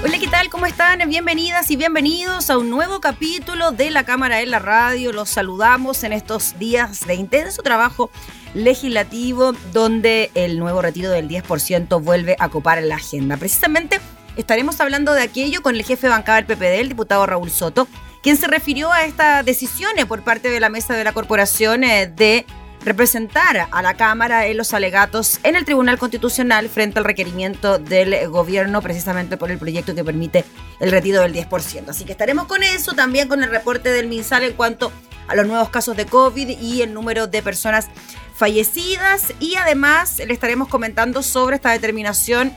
Hola, ¿qué tal? ¿Cómo están? Bienvenidas y bienvenidos a un nuevo capítulo de La Cámara en la Radio. Los saludamos en estos días de intenso trabajo legislativo donde el nuevo retiro del 10% vuelve a copar la agenda. Precisamente estaremos hablando de aquello con el jefe de bancada del PPD, el diputado Raúl Soto, quien se refirió a estas decisiones por parte de la mesa de la corporación eh, de representar a la Cámara en los alegatos en el Tribunal Constitucional frente al requerimiento del gobierno precisamente por el proyecto que permite el retiro del 10%. Así que estaremos con eso, también con el reporte del MinSal en cuanto a los nuevos casos de COVID y el número de personas fallecidas y además le estaremos comentando sobre esta determinación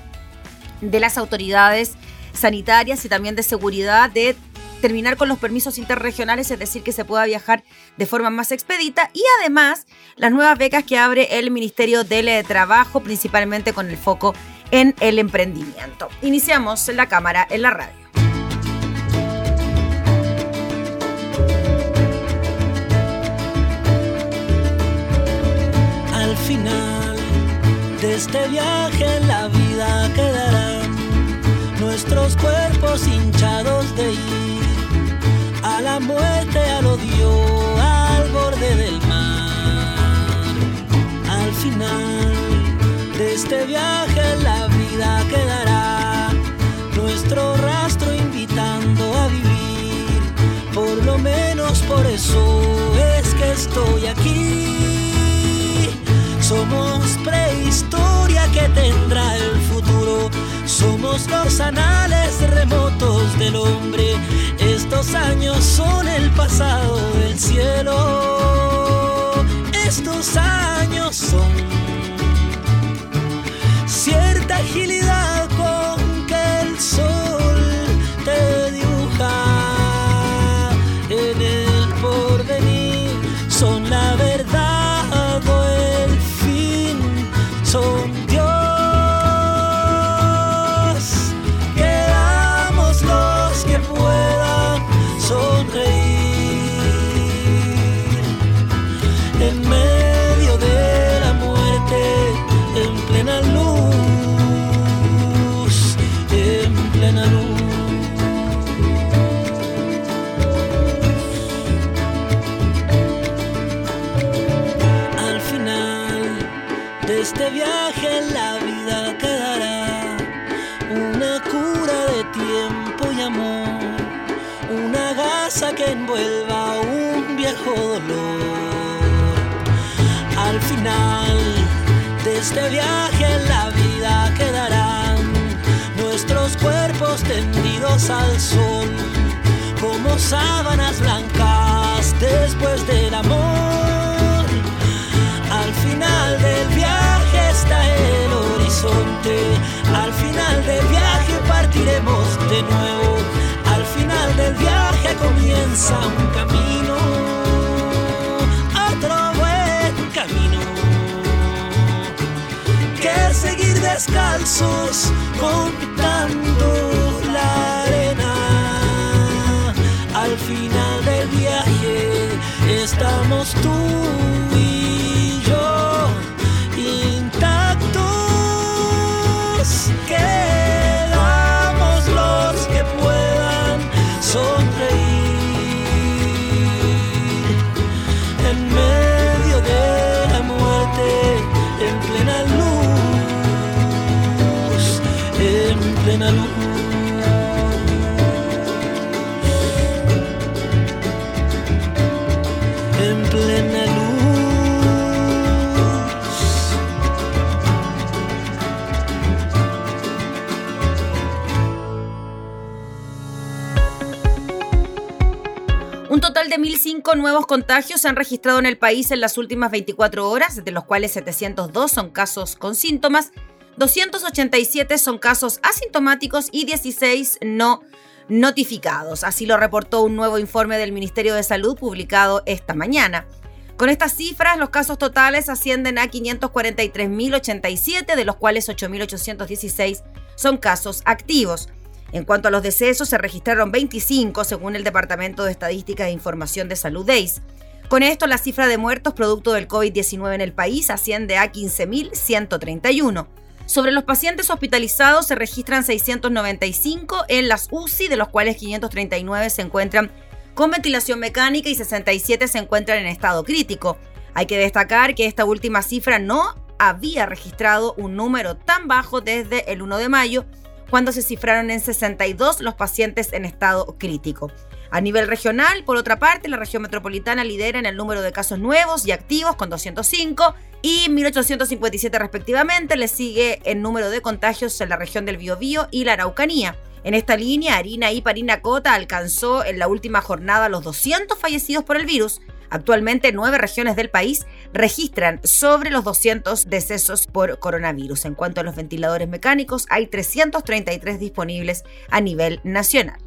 de las autoridades sanitarias y también de seguridad de terminar con los permisos interregionales, es decir, que se pueda viajar de forma más expedita y además las nuevas becas que abre el Ministerio del Trabajo, principalmente con el foco en el emprendimiento. Iniciamos la cámara en la radio. Al final de este viaje la vida quedarán nuestros cuerpos hinchados de ir a la muerte, al odio, al borde del mar. Al final de este viaje la vida quedará nuestro rastro invitando a vivir. Por lo menos por eso es que estoy aquí. Somos prehistoria que tendrá el futuro. Somos los anales remotos del hombre estos años son el pasado del cielo. Estos años son cierta agilidad este viaje la vida quedarán nuestros cuerpos tendidos al sol como sábanas blancas después del amor. Al final del viaje está el horizonte. Al final del viaje partiremos de nuevo. Al final del viaje comienza un camino. Descalzos contando la arena. Al final del viaje estamos tú y de 1.005 nuevos contagios se han registrado en el país en las últimas 24 horas, de los cuales 702 son casos con síntomas, 287 son casos asintomáticos y 16 no notificados. Así lo reportó un nuevo informe del Ministerio de Salud publicado esta mañana. Con estas cifras, los casos totales ascienden a 543.087, de los cuales 8.816 son casos activos. En cuanto a los decesos, se registraron 25 según el Departamento de Estadística e Información de Salud DEIS. Con esto, la cifra de muertos producto del COVID-19 en el país asciende a 15.131. Sobre los pacientes hospitalizados se registran 695 en las UCI, de los cuales 539 se encuentran con ventilación mecánica y 67 se encuentran en estado crítico. Hay que destacar que esta última cifra no había registrado un número tan bajo desde el 1 de mayo, cuando se cifraron en 62 los pacientes en estado crítico. A nivel regional, por otra parte, la región metropolitana lidera en el número de casos nuevos y activos con 205 y 1857 respectivamente. Le sigue el número de contagios en la región del Biobío y la Araucanía. En esta línea, Harina y Parinacota alcanzó en la última jornada los 200 fallecidos por el virus. Actualmente, nueve regiones del país registran sobre los 200 decesos por coronavirus. En cuanto a los ventiladores mecánicos, hay 333 disponibles a nivel nacional.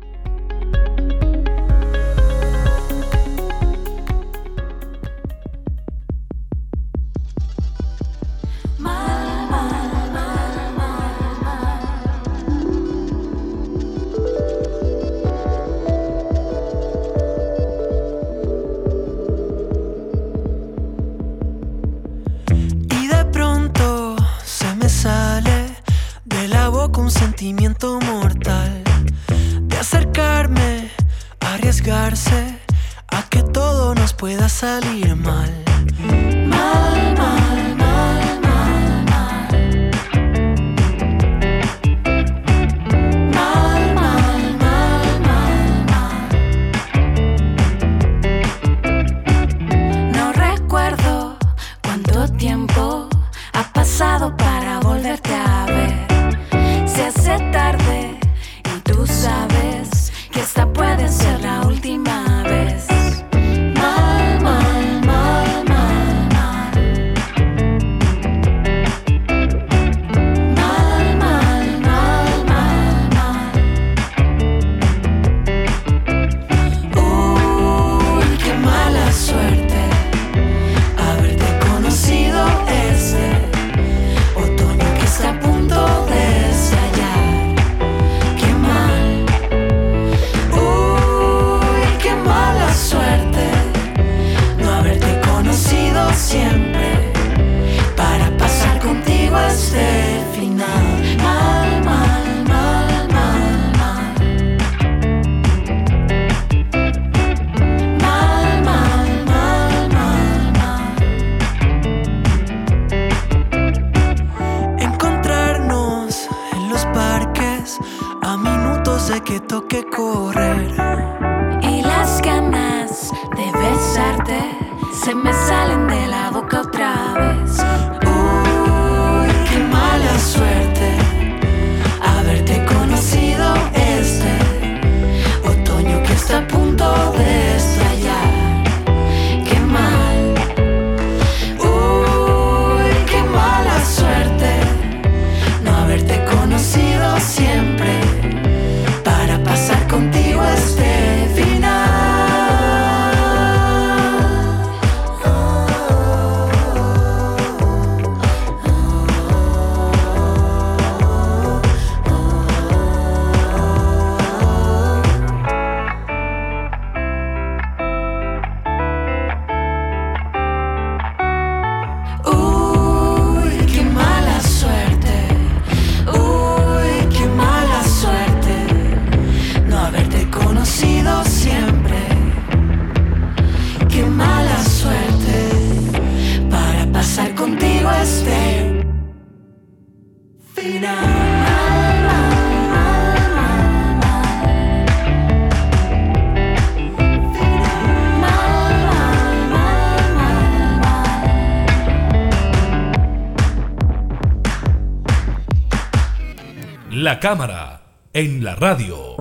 Cámara en la radio.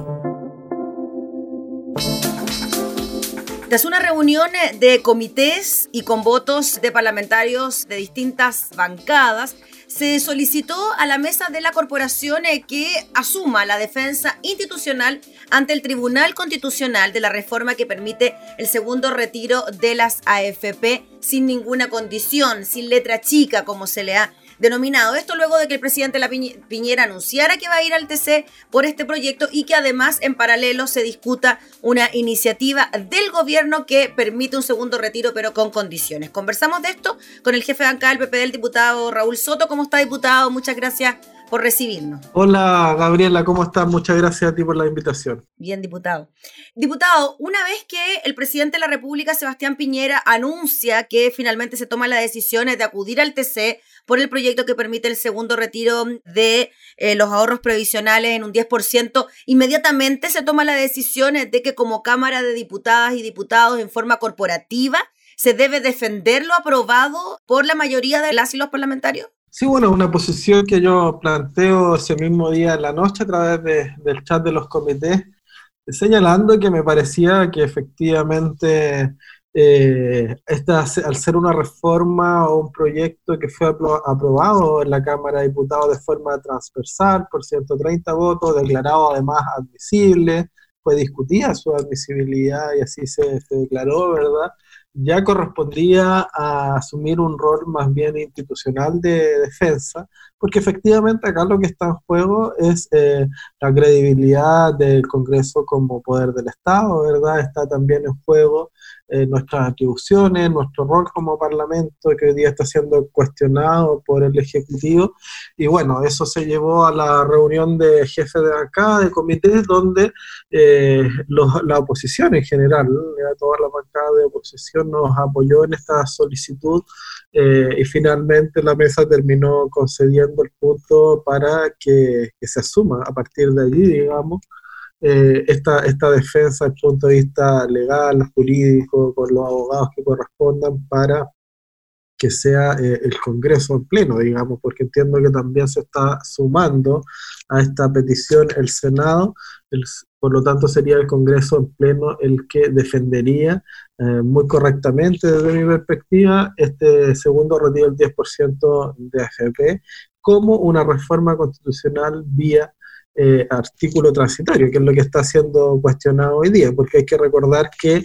Tras una reunión de comités y con votos de parlamentarios de distintas bancadas, se solicitó a la mesa de la corporación eh, que asuma la defensa institucional ante el Tribunal Constitucional de la reforma que permite el segundo retiro de las AFP sin ninguna condición, sin letra chica, como se le ha denominado. Esto luego de que el presidente La Piñera anunciara que va a ir al TC por este proyecto y que además en paralelo se discuta una iniciativa del gobierno que permite un segundo retiro pero con condiciones. Conversamos de esto con el jefe bancada del PP, el diputado Raúl Soto. ¿Cómo está, diputado? Muchas gracias por recibirnos. Hola Gabriela, ¿cómo estás? Muchas gracias a ti por la invitación. Bien, diputado. Diputado, una vez que el presidente de la República, Sebastián Piñera, anuncia que finalmente se toma la decisión de acudir al TC por el proyecto que permite el segundo retiro de eh, los ahorros previsionales en un 10%, inmediatamente se toma la decisión de que como Cámara de Diputadas y Diputados en forma corporativa se debe defender lo aprobado por la mayoría de las y los parlamentarios? Sí, bueno, una posición que yo planteo ese mismo día en la noche a través del chat de los comités, señalando que me parecía que efectivamente eh, esta, al ser una reforma o un proyecto que fue aprobado en la Cámara de Diputados de forma transversal por 130 votos, declarado además admisible, fue discutida su admisibilidad y así se declaró, ¿verdad? Ya correspondía a asumir un rol más bien institucional de defensa, porque efectivamente acá lo que está en juego es eh, la credibilidad del Congreso como poder del Estado, ¿verdad? Está también en juego eh, nuestras atribuciones, nuestro rol como Parlamento, que hoy día está siendo cuestionado por el Ejecutivo. Y bueno, eso se llevó a la reunión de jefes de acá, de comités, donde eh, la oposición en general, toda la bancada de oposición nos apoyó en esta solicitud eh, y finalmente la mesa terminó concediendo el punto para que se asuma a partir de allí, digamos, eh, esta, esta defensa desde el punto de vista legal, jurídico, con los abogados que correspondan para que sea eh, el Congreso en pleno, digamos, porque entiendo que también se está sumando a esta petición el Senado, por lo tanto sería el Congreso en pleno el que defendería eh, muy correctamente desde mi perspectiva este segundo retiro del 10% de AFP como una reforma constitucional vía eh, artículo transitorio, que es lo que está siendo cuestionado hoy día, porque hay que recordar que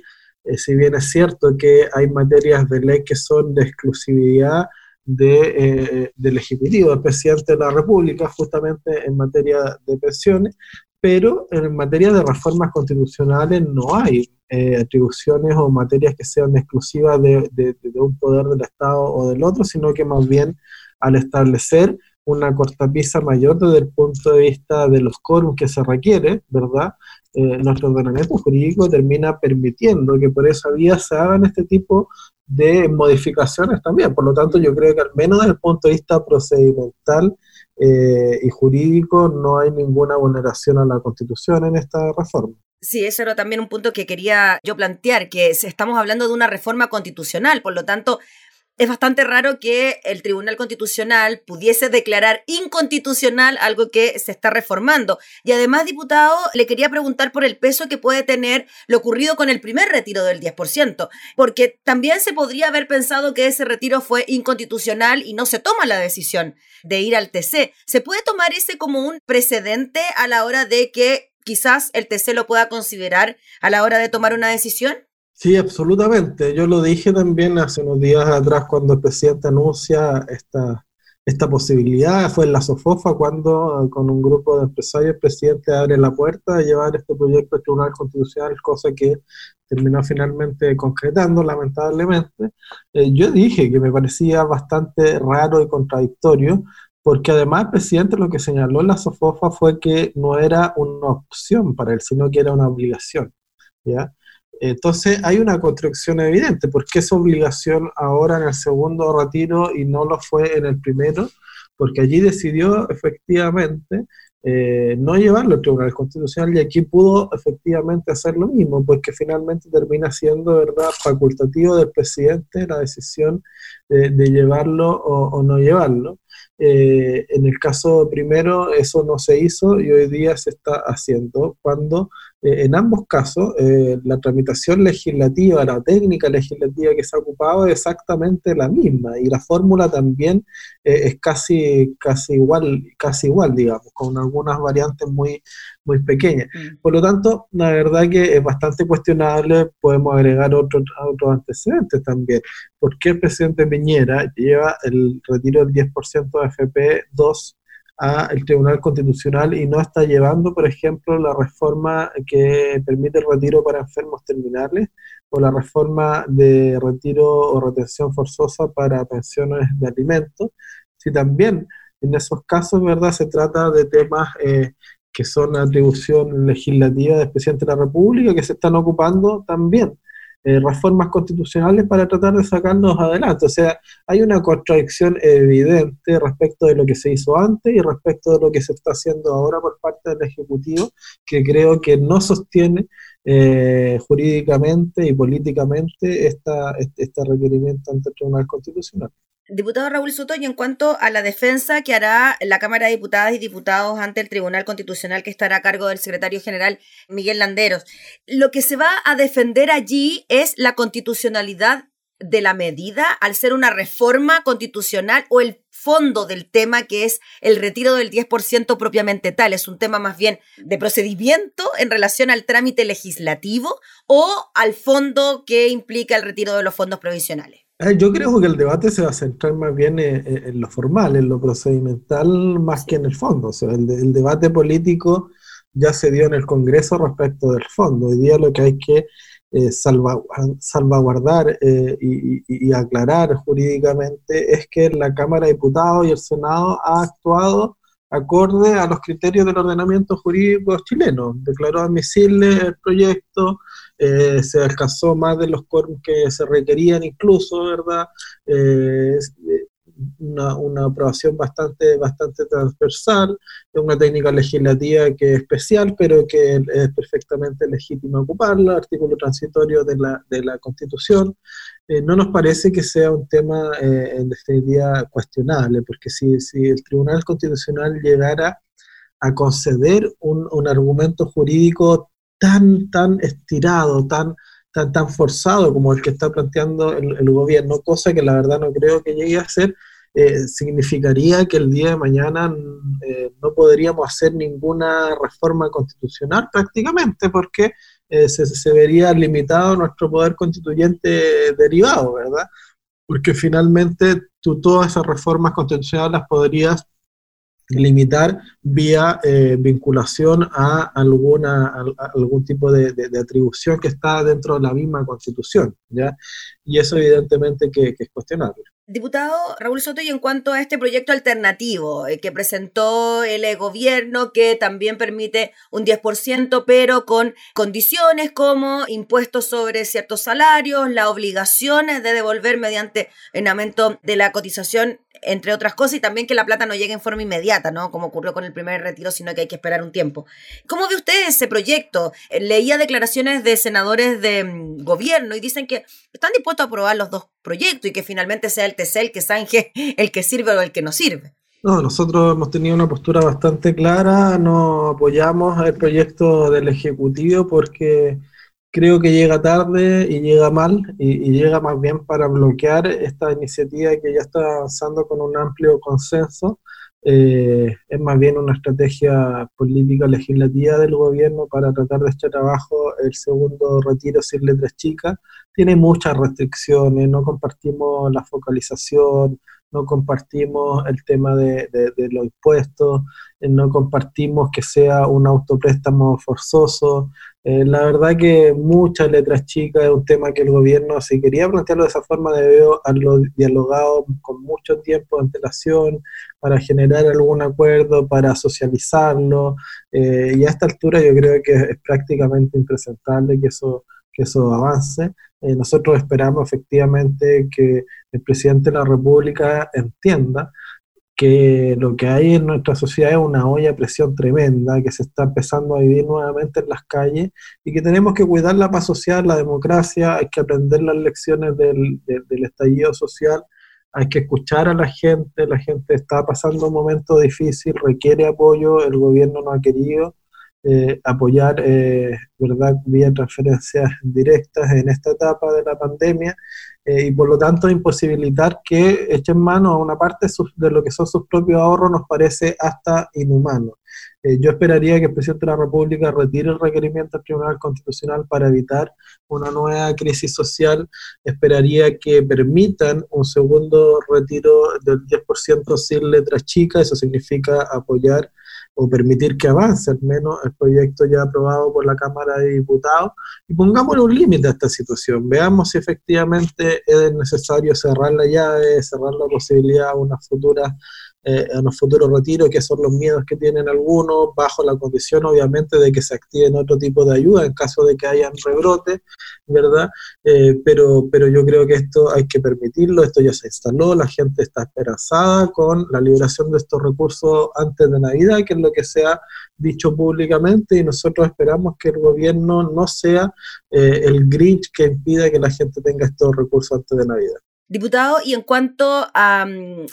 eh, si bien es cierto que hay materias de ley que son de exclusividad de, eh, del Ejecutivo, del presidente de la República, justamente en materia de pensiones, pero en materia de reformas constitucionales no hay atribuciones o materias que sean exclusivas de, de, un poder del Estado o del otro, sino que más bien al establecer una cortapisa mayor desde el punto de vista de los quórums que se requiere, ¿verdad? Eh, nuestro ordenamiento jurídico termina permitiendo que por esa vía se hagan este tipo de modificaciones también. Por lo tanto, yo creo que al menos desde el punto de vista procedimental eh, y jurídico no hay ninguna vulneración a la Constitución en esta reforma. Sí, eso era también un punto que quería yo plantear, que estamos hablando de una reforma constitucional, por lo tanto, es bastante raro que el Tribunal Constitucional pudiese declarar inconstitucional algo que se está reformando. Y además, diputado, le quería preguntar por el peso que puede tener lo ocurrido con el primer retiro del 10%, porque también se podría haber pensado que ese retiro fue inconstitucional y no se toma la decisión de ir al TC. ¿Se puede tomar ese como un precedente a la hora de que quizás el TC lo pueda considerar a la hora de tomar una decisión? Sí, absolutamente. Yo lo dije también hace unos días atrás cuando el presidente anuncia esta, esta posibilidad. Fue en la Sofofa cuando con un grupo de empresarios el presidente abre la puerta a llevar este proyecto al Tribunal Constitucional, cosa que terminó finalmente concretando, lamentablemente. Eh, yo dije que me parecía bastante raro y contradictorio, porque además el presidente lo que señaló en la Sofofa fue que no era una opción para él, sino que era una obligación. ¿ya? Entonces hay una construcción evidente, porque es obligación ahora en el segundo retiro y no lo fue en el primero, porque allí decidió efectivamente eh, no llevarlo al Tribunal Constitucional y aquí pudo efectivamente hacer lo mismo, porque finalmente termina siendo verdad facultativo del presidente la decisión de, llevarlo o, no llevarlo. Eh, en el caso primero eso no se hizo y hoy día se está haciendo cuando eh, en ambos casos, eh, la tramitación legislativa, la técnica legislativa que se ha ocupado es exactamente la misma y la fórmula también eh, es casi, casi, igual, casi igual, digamos, con algunas variantes muy, muy pequeñas. Mm. Por lo tanto, la verdad que es bastante cuestionable, podemos agregar otros otros antecedentes también. ¿Por qué el presidente Piñera lleva el retiro del 10% de FP2 al Tribunal Constitucional y no está llevando, por ejemplo, la reforma que permite el retiro para enfermos terminales o la reforma de retiro o retención forzosa para pensiones de alimentos. Si también en esos casos, ¿verdad?, se trata de temas eh, que son atribución legislativa del presidente de la República que se están ocupando también eh, reformas constitucionales para tratar de sacarnos adelante. O sea, hay una contradicción evidente respecto de lo que se hizo antes y respecto de lo que se está haciendo ahora por parte del Ejecutivo, que creo que no sostiene eh, jurídicamente y políticamente esta, este requerimiento ante el Tribunal Constitucional. Diputado Raúl Soto, y en cuanto a la defensa que hará la Cámara de Diputadas y Diputados ante el Tribunal Constitucional que estará a cargo del secretario general Miguel Landeros, lo que se va a defender allí es la constitucionalidad de la medida al ser una reforma constitucional o el fondo del tema que es el retiro del 10% propiamente tal. Es un tema más bien de procedimiento en relación al trámite legislativo o al fondo que implica el retiro de los fondos provisionales. Eh, yo creo que el debate se va a centrar más bien en, lo formal, en lo procedimental, más que en el fondo. O sea, el, debate político ya se dio en el Congreso respecto del fondo. Hoy día lo que hay que eh, salvaguardar eh, y, aclarar jurídicamente es que la Cámara de Diputados y el Senado ha actuado acorde a los criterios del ordenamiento jurídico chileno. Declaró admisible el proyecto, eh, se alcanzó más de los quórums que se requerían incluso, ¿verdad? Eh, eh, una, una, aprobación bastante, bastante transversal, una técnica legislativa que es especial, pero que es perfectamente legítima ocuparla, artículo transitorio de la, de la Constitución. no nos parece que sea un tema en definitiva cuestionable, porque si, si el Tribunal Constitucional llegara a conceder un, un argumento jurídico tan, tan estirado, tan, tan, tan forzado como el que está planteando el, gobierno, cosa que la verdad no creo que llegue a ser, eh, significaría que el día de mañana eh, no podríamos hacer ninguna reforma constitucional prácticamente, porque eh, se, se, vería limitado nuestro poder constituyente derivado, ¿verdad? Porque finalmente tú todas esas reformas constitucionales las podrías limitar vía eh, vinculación a, alguna, algún tipo de, atribución que está dentro de la misma constitución, ¿ya? Y eso evidentemente que, es cuestionable. Diputado Raúl Soto, y en cuanto a este proyecto alternativo eh, que presentó el gobierno, que también permite un 10%, pero con condiciones como impuestos sobre ciertos salarios, la obligación de devolver mediante en aumento de la cotización entre otras cosas, y también que la plata no llegue en forma inmediata, ¿no? Como ocurrió con el primer retiro, sino que hay que esperar un tiempo. ¿Cómo ve usted ese proyecto? Eh, leía declaraciones de senadores de mm, gobierno y dicen que están dispuestos a aprobar los dos proyectos y que finalmente sea el TC el que zanje el que sirve o el que no sirve. No, nosotros hemos tenido una postura bastante clara, no apoyamos el proyecto del Ejecutivo porque creo que llega tarde y llega mal y, llega más bien para bloquear esta iniciativa que ya está avanzando con un amplio consenso. Eh, es más bien una estrategia política legislativa del gobierno para tratar de echar abajo el segundo retiro sin letras chicas. Tiene muchas restricciones, no compartimos la focalización, no compartimos el tema de, los impuestos, eh, no compartimos que sea un autopréstamo forzoso. Eh, la verdad que muchas letras chicas es un tema que el gobierno, si quería plantearlo de esa forma, debió haberlo dialogado con mucho tiempo de antelación para generar algún acuerdo, para socializarlo. Eh, y a esta altura yo creo que es prácticamente impresentable que eso, que eso avance. Eh, nosotros esperamos efectivamente que el presidente de la República entienda que lo que hay en nuestra sociedad es una olla de presión tremenda, que se está empezando a vivir nuevamente en las calles y que tenemos que cuidar la paz social, la democracia, hay que aprender las lecciones del, del estallido social, hay que escuchar a la gente, la gente está pasando un momento difícil, requiere apoyo, el gobierno no ha querido, eh, apoyar, eh, ¿verdad?, vía transferencias directas en esta etapa de la pandemia eh, y por lo tanto imposibilitar que echen mano a una parte de lo que son sus propios ahorros nos parece hasta inhumano. yo esperaría que el presidente de la República retire el requerimiento al Tribunal Constitucional para evitar una nueva crisis social. Esperaría que permitan un segundo retiro del 10% sin letras chicas, eso significa apoyar o permitir que avance al menos el proyecto ya aprobado por la Cámara de Diputados y pongámosle un límite a esta situación. Veamos si efectivamente es necesario cerrar la llave, cerrar la posibilidad a una futura eh, en los futuros retiros, que son los miedos que tienen algunos, bajo la condición obviamente de que se activen otro tipo de ayuda en caso de que hayan rebrote, ¿verdad? Eh, pero, pero yo creo que esto hay que permitirlo, esto ya se instaló, la gente está esperanzada con la liberación de estos recursos antes de Navidad, que es lo que se ha dicho públicamente, y nosotros esperamos que el gobierno no sea eh, el Grinch que impida que la gente tenga estos recursos antes de Navidad. Diputado, y en cuanto a, mm,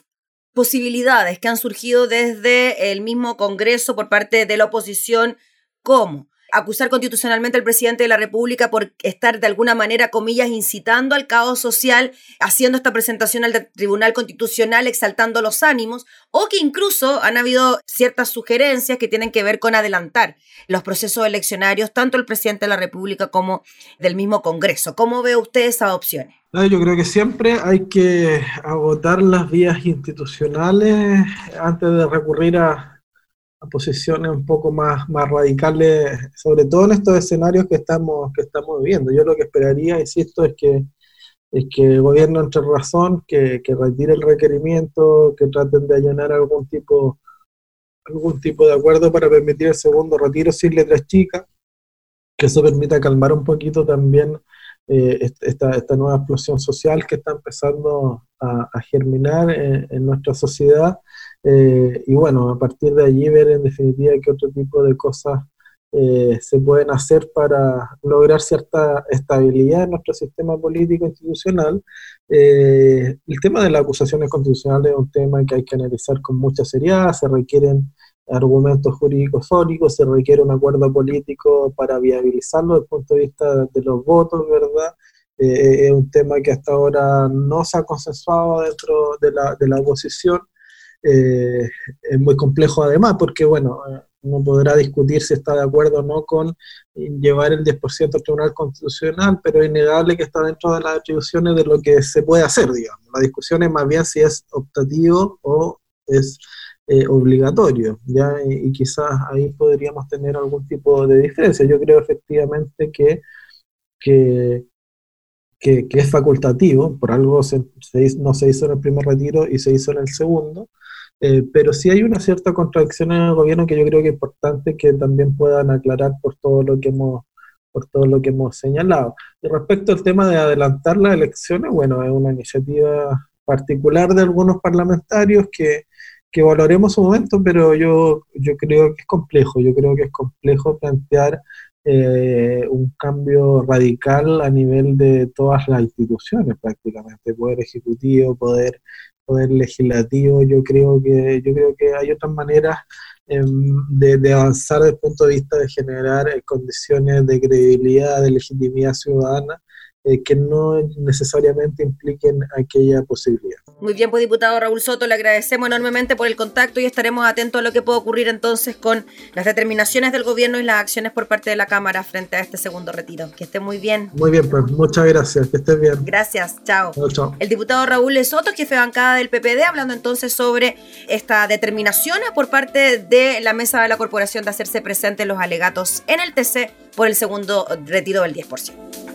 posibilidades que han surgido desde el mismo Congreso por parte de la oposición, como acusar constitucionalmente al presidente de la República por estar de alguna manera, comillas, incitando al caos social, haciendo esta presentación al Tribunal Constitucional, exaltando los ánimos, o que incluso han habido ciertas sugerencias que tienen que ver con adelantar los procesos eleccionarios, tanto del presidente de la República como del mismo Congreso. ¿Cómo ve usted esas opciones? Yo creo que siempre hay que agotar las vías institucionales antes de recurrir a, posiciones un poco más, más radicales, sobre todo en estos escenarios que estamos, que estamos viviendo. Yo lo que esperaría, insisto, es que, es que el gobierno entre razón, que, retire el requerimiento, que traten de allanar algún tipo, algún tipo de acuerdo para permitir el segundo retiro sin letras chicas, que eso permita calmar un poquito también eh, esta, esta, nueva explosión social que está empezando a, germinar en, nuestra sociedad. Eh, y bueno, a partir de allí ver en definitiva qué otro tipo de cosas eh, se pueden hacer para lograr cierta estabilidad en nuestro sistema político institucional. el tema de las acusaciones constitucionales es un tema que hay que analizar con mucha seriedad, se requieren argumentos jurídicos sólidos, se requiere un acuerdo político para viabilizarlo desde el punto de vista de los votos, ¿verdad? Eh, eh, es un tema que hasta ahora no se ha consensuado dentro de la, de la oposición. Eh, es muy complejo además, porque bueno, uno podrá discutir si está de acuerdo o no con llevar el 10% al Tribunal Constitucional, pero es innegable que está dentro de las atribuciones de lo que se puede hacer, digamos. La discusión es más bien si es optativo o es eh, obligatorio, ¿ya? Y, quizás ahí podríamos tener algún tipo de diferencia. Yo creo efectivamente que, que, que, es facultativo, por algo se, no se hizo en el primer retiro y se hizo en el segundo, eh, pero sí hay una cierta contradicción en el gobierno que yo creo que es importante que también puedan aclarar por todo lo que hemos por todo lo que hemos señalado. Y respecto al tema de adelantar las elecciones, bueno, es una iniciativa particular de algunos parlamentarios que, que valoremos su momento, pero yo, yo creo que es complejo, yo creo que es complejo plantear eh, un cambio radical a nivel de todas las instituciones prácticamente, poder ejecutivo, poder, poder legislativo, yo creo que, yo creo que hay otras maneras em, de, avanzar desde el punto de vista de generar eh, condiciones de credibilidad, de legitimidad ciudadana, eh, que no necesariamente impliquen aquella posibilidad. Muy bien, pues diputado Raúl Soto, le agradecemos enormemente por el contacto y estaremos atentos a lo que pueda ocurrir entonces con las determinaciones del gobierno y las acciones por parte de la Cámara frente a este segundo retiro. Que esté muy bien. Muy bien, pues muchas gracias, que estés bien. Gracias, chao. chao. El diputado Raúl Soto, jefe de bancada del PPD, hablando entonces sobre esta determinación por parte de la mesa de la corporación de hacerse presentes los alegatos en el TC por el segundo retiro del 10%.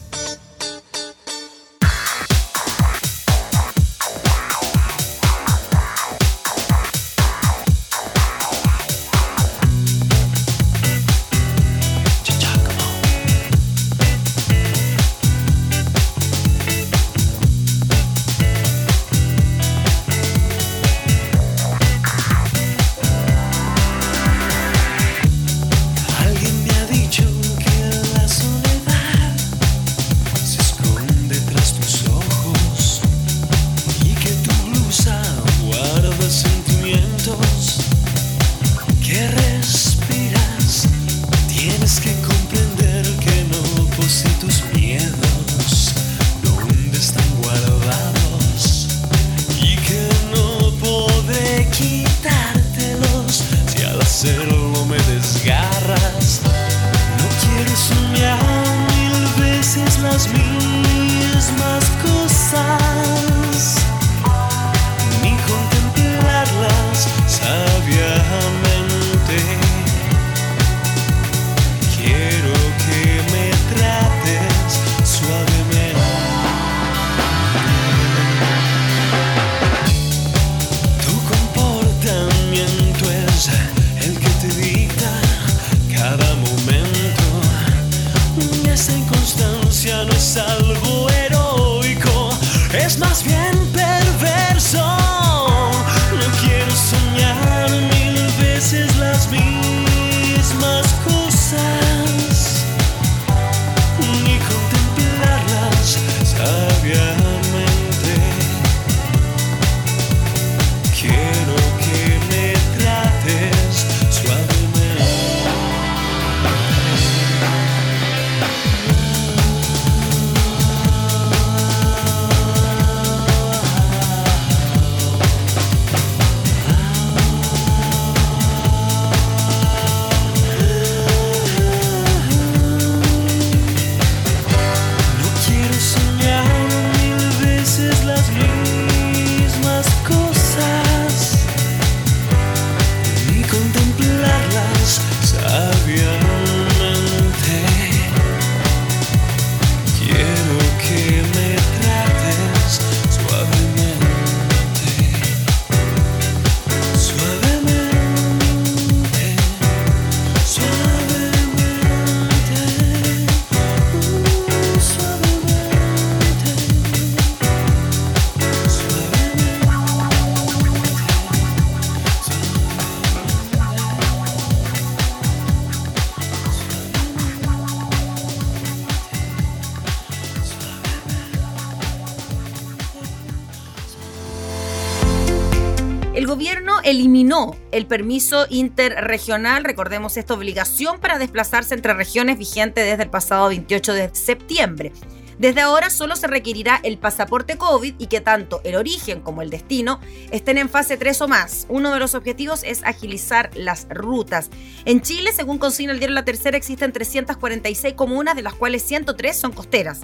Gobierno eliminó el permiso interregional, recordemos esta obligación para desplazarse entre regiones vigente desde el pasado 28 de septiembre. Desde ahora solo se requerirá el pasaporte COVID y que tanto el origen como el destino estén en fase 3 o más. Uno de los objetivos es agilizar las rutas. En Chile, según consigna el diario La Tercera, existen 346 comunas, de las cuales 103 son costeras.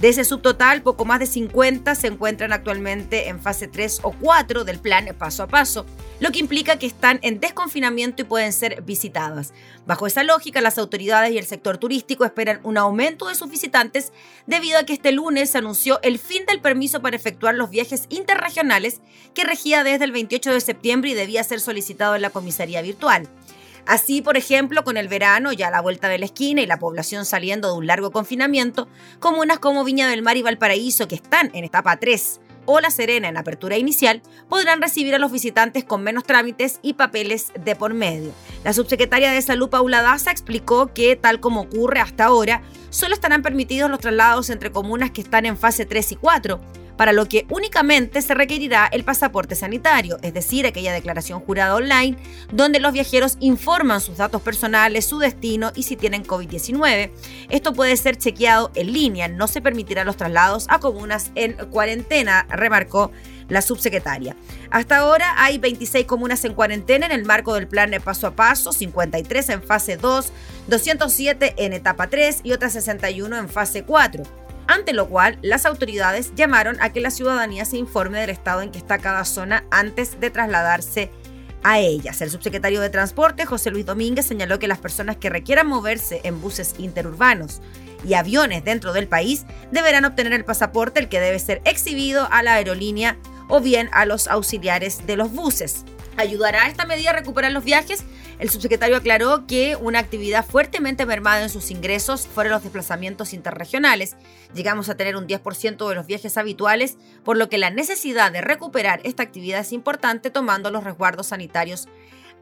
De ese subtotal, poco más de 50 se encuentran actualmente en fase 3 o 4 del plan paso a paso, lo que implica que están en desconfinamiento y pueden ser visitadas. Bajo esa lógica, las autoridades y el sector turístico esperan un aumento de sus visitantes debido a que este lunes se anunció el fin del permiso para efectuar los viajes interregionales que regía desde el 28 de septiembre y debía ser solicitado en la comisaría virtual. Así, por ejemplo, con el verano ya a la vuelta de la esquina y la población saliendo de un largo confinamiento, comunas como Viña del Mar y Valparaíso, que están en etapa 3, o La Serena en apertura inicial, podrán recibir a los visitantes con menos trámites y papeles de por medio. La subsecretaria de Salud, Paula Daza, explicó que, tal como ocurre hasta ahora, solo estarán permitidos los traslados entre comunas que están en fase 3 y 4, para lo que únicamente se requerirá el pasaporte sanitario, es decir, aquella declaración jurada online donde los viajeros informan sus datos personales, su destino y si tienen COVID-19. Esto puede ser chequeado en línea, no se permitirá los traslados a comunas en cuarentena, remarcó la subsecretaria. Hasta ahora hay 26 comunas en cuarentena en el marco del plan de paso a paso, 53 en fase 2, 207 en etapa 3 y otras 61 en fase 4 ante lo cual las autoridades llamaron a que la ciudadanía se informe del estado en que está cada zona antes de trasladarse a ellas. El subsecretario de Transporte, José Luis Domínguez, señaló que las personas que requieran moverse en buses interurbanos y aviones dentro del país deberán obtener el pasaporte, el que debe ser exhibido a la aerolínea o bien a los auxiliares de los buses. ¿Ayudará esta medida a recuperar los viajes? El subsecretario aclaró que una actividad fuertemente mermada en sus ingresos fueron los desplazamientos interregionales. Llegamos a tener un 10% de los viajes habituales, por lo que la necesidad de recuperar esta actividad es importante tomando los resguardos sanitarios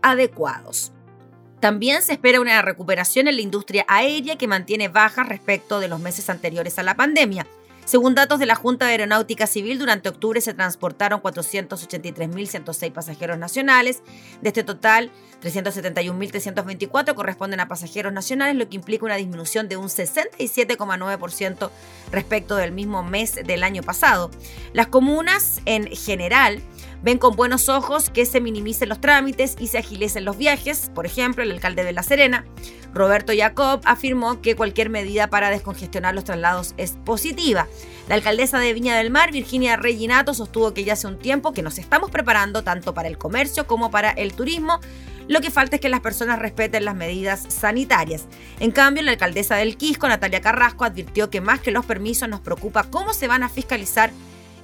adecuados. También se espera una recuperación en la industria aérea que mantiene bajas respecto de los meses anteriores a la pandemia. Según datos de la Junta de Aeronáutica Civil, durante octubre se transportaron 483.106 pasajeros nacionales. De este total, 371.324 corresponden a pasajeros nacionales, lo que implica una disminución de un 67,9% respecto del mismo mes del año pasado. Las comunas, en general, ven con buenos ojos que se minimicen los trámites y se agilicen los viajes. Por ejemplo, el alcalde de La Serena, Roberto Jacob, afirmó que cualquier medida para descongestionar los traslados es positiva. La alcaldesa de Viña del Mar, Virginia Reginato, sostuvo que ya hace un tiempo que nos estamos preparando tanto para el comercio como para el turismo. Lo que falta es que las personas respeten las medidas sanitarias. En cambio, la alcaldesa del Quisco, Natalia Carrasco, advirtió que más que los permisos nos preocupa cómo se van a fiscalizar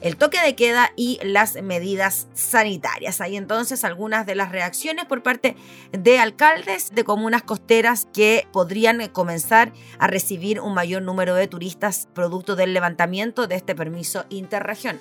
el toque de queda y las medidas sanitarias. Hay entonces algunas de las reacciones por parte de alcaldes de comunas costeras que podrían comenzar a recibir un mayor número de turistas producto del levantamiento de este permiso interregional.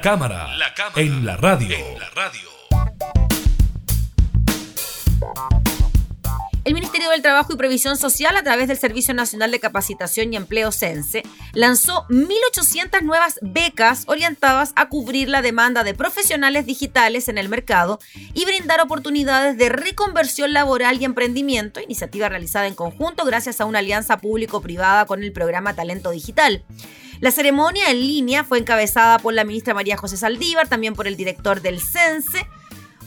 cámara, en, la radio. Trabajo y Previsión Social, a través del Servicio Nacional de Capacitación y Empleo CENSE, lanzó 1.800 nuevas becas orientadas a cubrir la demanda de profesionales digitales en el mercado y brindar oportunidades de reconversión laboral y emprendimiento, iniciativa realizada en conjunto gracias a una alianza público-privada con el programa Talento Digital. La ceremonia en línea fue encabezada por la ministra María José Saldívar, también por el director del CENSE,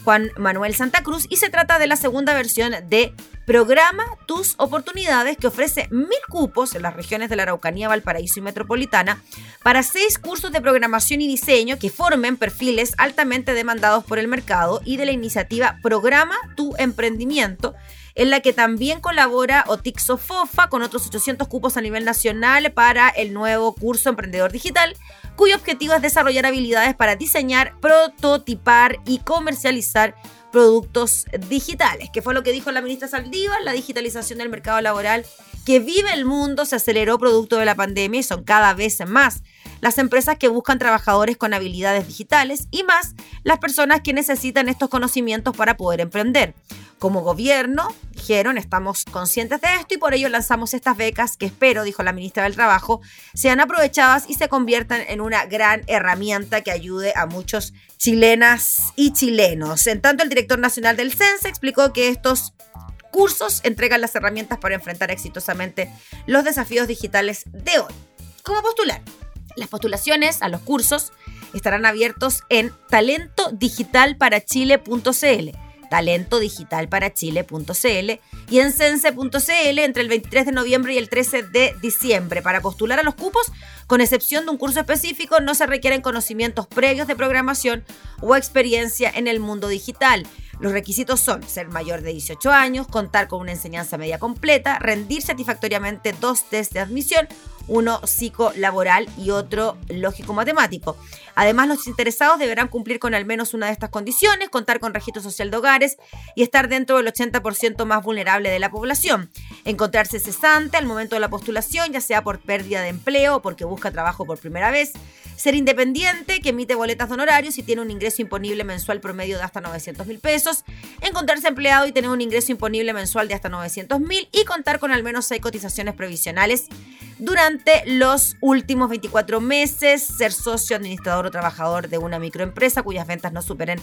Juan Manuel Santa Cruz, y se trata de la segunda versión de Programa Tus Oportunidades, que ofrece mil cupos en las regiones de la Araucanía, Valparaíso y Metropolitana para seis cursos de programación y diseño que formen perfiles altamente demandados por el mercado y de la iniciativa Programa Tu Emprendimiento en la que también colabora Otixo Fofa con otros 800 cupos a nivel nacional para el nuevo curso Emprendedor Digital, cuyo objetivo es desarrollar habilidades para diseñar, prototipar y comercializar productos digitales, que fue lo que dijo la ministra Saldívar, la digitalización del mercado laboral que vive el mundo se aceleró producto de la pandemia y son cada vez más las empresas que buscan trabajadores con habilidades digitales y más las personas que necesitan estos conocimientos para poder emprender. Como gobierno, dijeron, estamos conscientes de esto y por ello lanzamos estas becas que espero, dijo la ministra del Trabajo, sean aprovechadas y se conviertan en una gran herramienta que ayude a muchos chilenas y chilenos. En tanto, el director nacional del CENSE explicó que estos cursos entregan las herramientas para enfrentar exitosamente los desafíos digitales de hoy. ¿Cómo postular? Las postulaciones a los cursos estarán abiertos en talentodigitalparachile.cl talentodigitalparachile.cl y en sense.cl entre el 23 de noviembre y el 13 de diciembre. Para postular a los cupos, con excepción de un curso específico, no se requieren conocimientos previos de programación o experiencia en el mundo digital. Los requisitos son ser mayor de 18 años, contar con una enseñanza media completa, rendir satisfactoriamente dos test de admisión, uno psicolaboral y otro lógico-matemático. Además, los interesados deberán cumplir con al menos una de estas condiciones, contar con registro social de hogares y estar dentro del 80% más vulnerable de la población. Encontrarse cesante al momento de la postulación, ya sea por pérdida de empleo o porque busca trabajo por primera vez. Ser independiente, que emite boletas de honorarios y tiene un ingreso imponible mensual promedio de hasta 900 mil pesos. Encontrarse empleado y tener un ingreso imponible mensual de hasta 900 mil y contar con al menos seis cotizaciones previsionales durante los últimos 24 meses. Ser socio, administrador o trabajador de una microempresa cuyas ventas no superen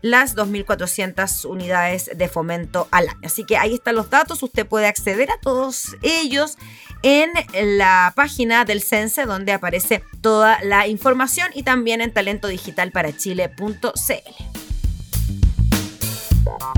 las 2.400 unidades de fomento al año. Así que ahí están los datos, usted puede acceder a todos ellos en la página del CENSE donde aparece toda la información y también en talentodigitalparachile.cl.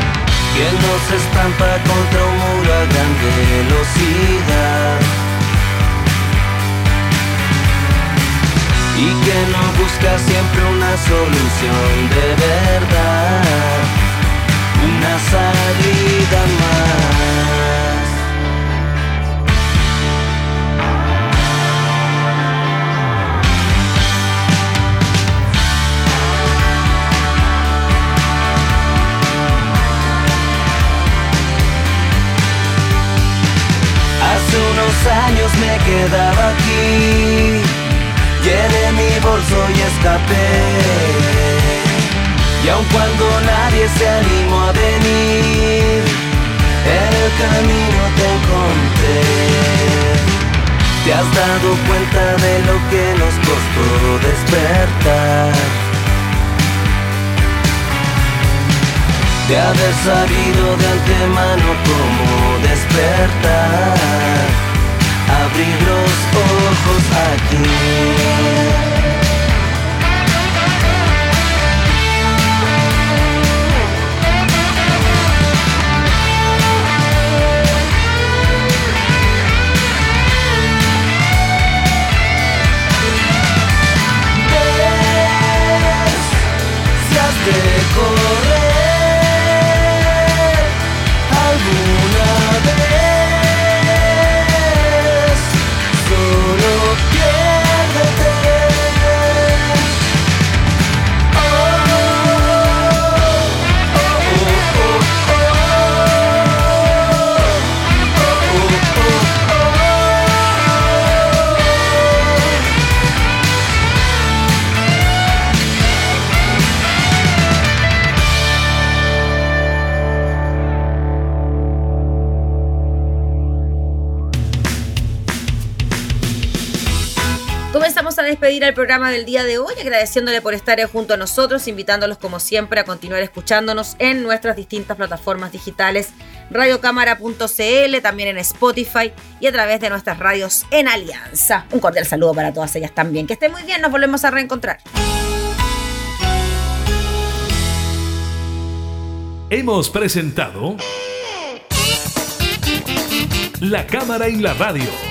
Quien no se estampa contra un muro a gran velocidad. Y que no busca siempre una solución de verdad. Una salida más. Y aun cuando nadie se animó a venir, el camino te encontré. Te has dado cuenta de lo que nos costó despertar. De haber sabido de antemano cómo despertar. Abrir los ojos aquí. Quiero Comenzamos a despedir el programa del día de hoy, agradeciéndole por estar junto a nosotros, invitándolos como siempre a continuar escuchándonos en nuestras distintas plataformas digitales, radiocámara.cl, también en Spotify y a través de nuestras radios en Alianza. Un cordial saludo para todas ellas también. Que estén muy bien, nos volvemos a reencontrar. Hemos presentado La Cámara y la Radio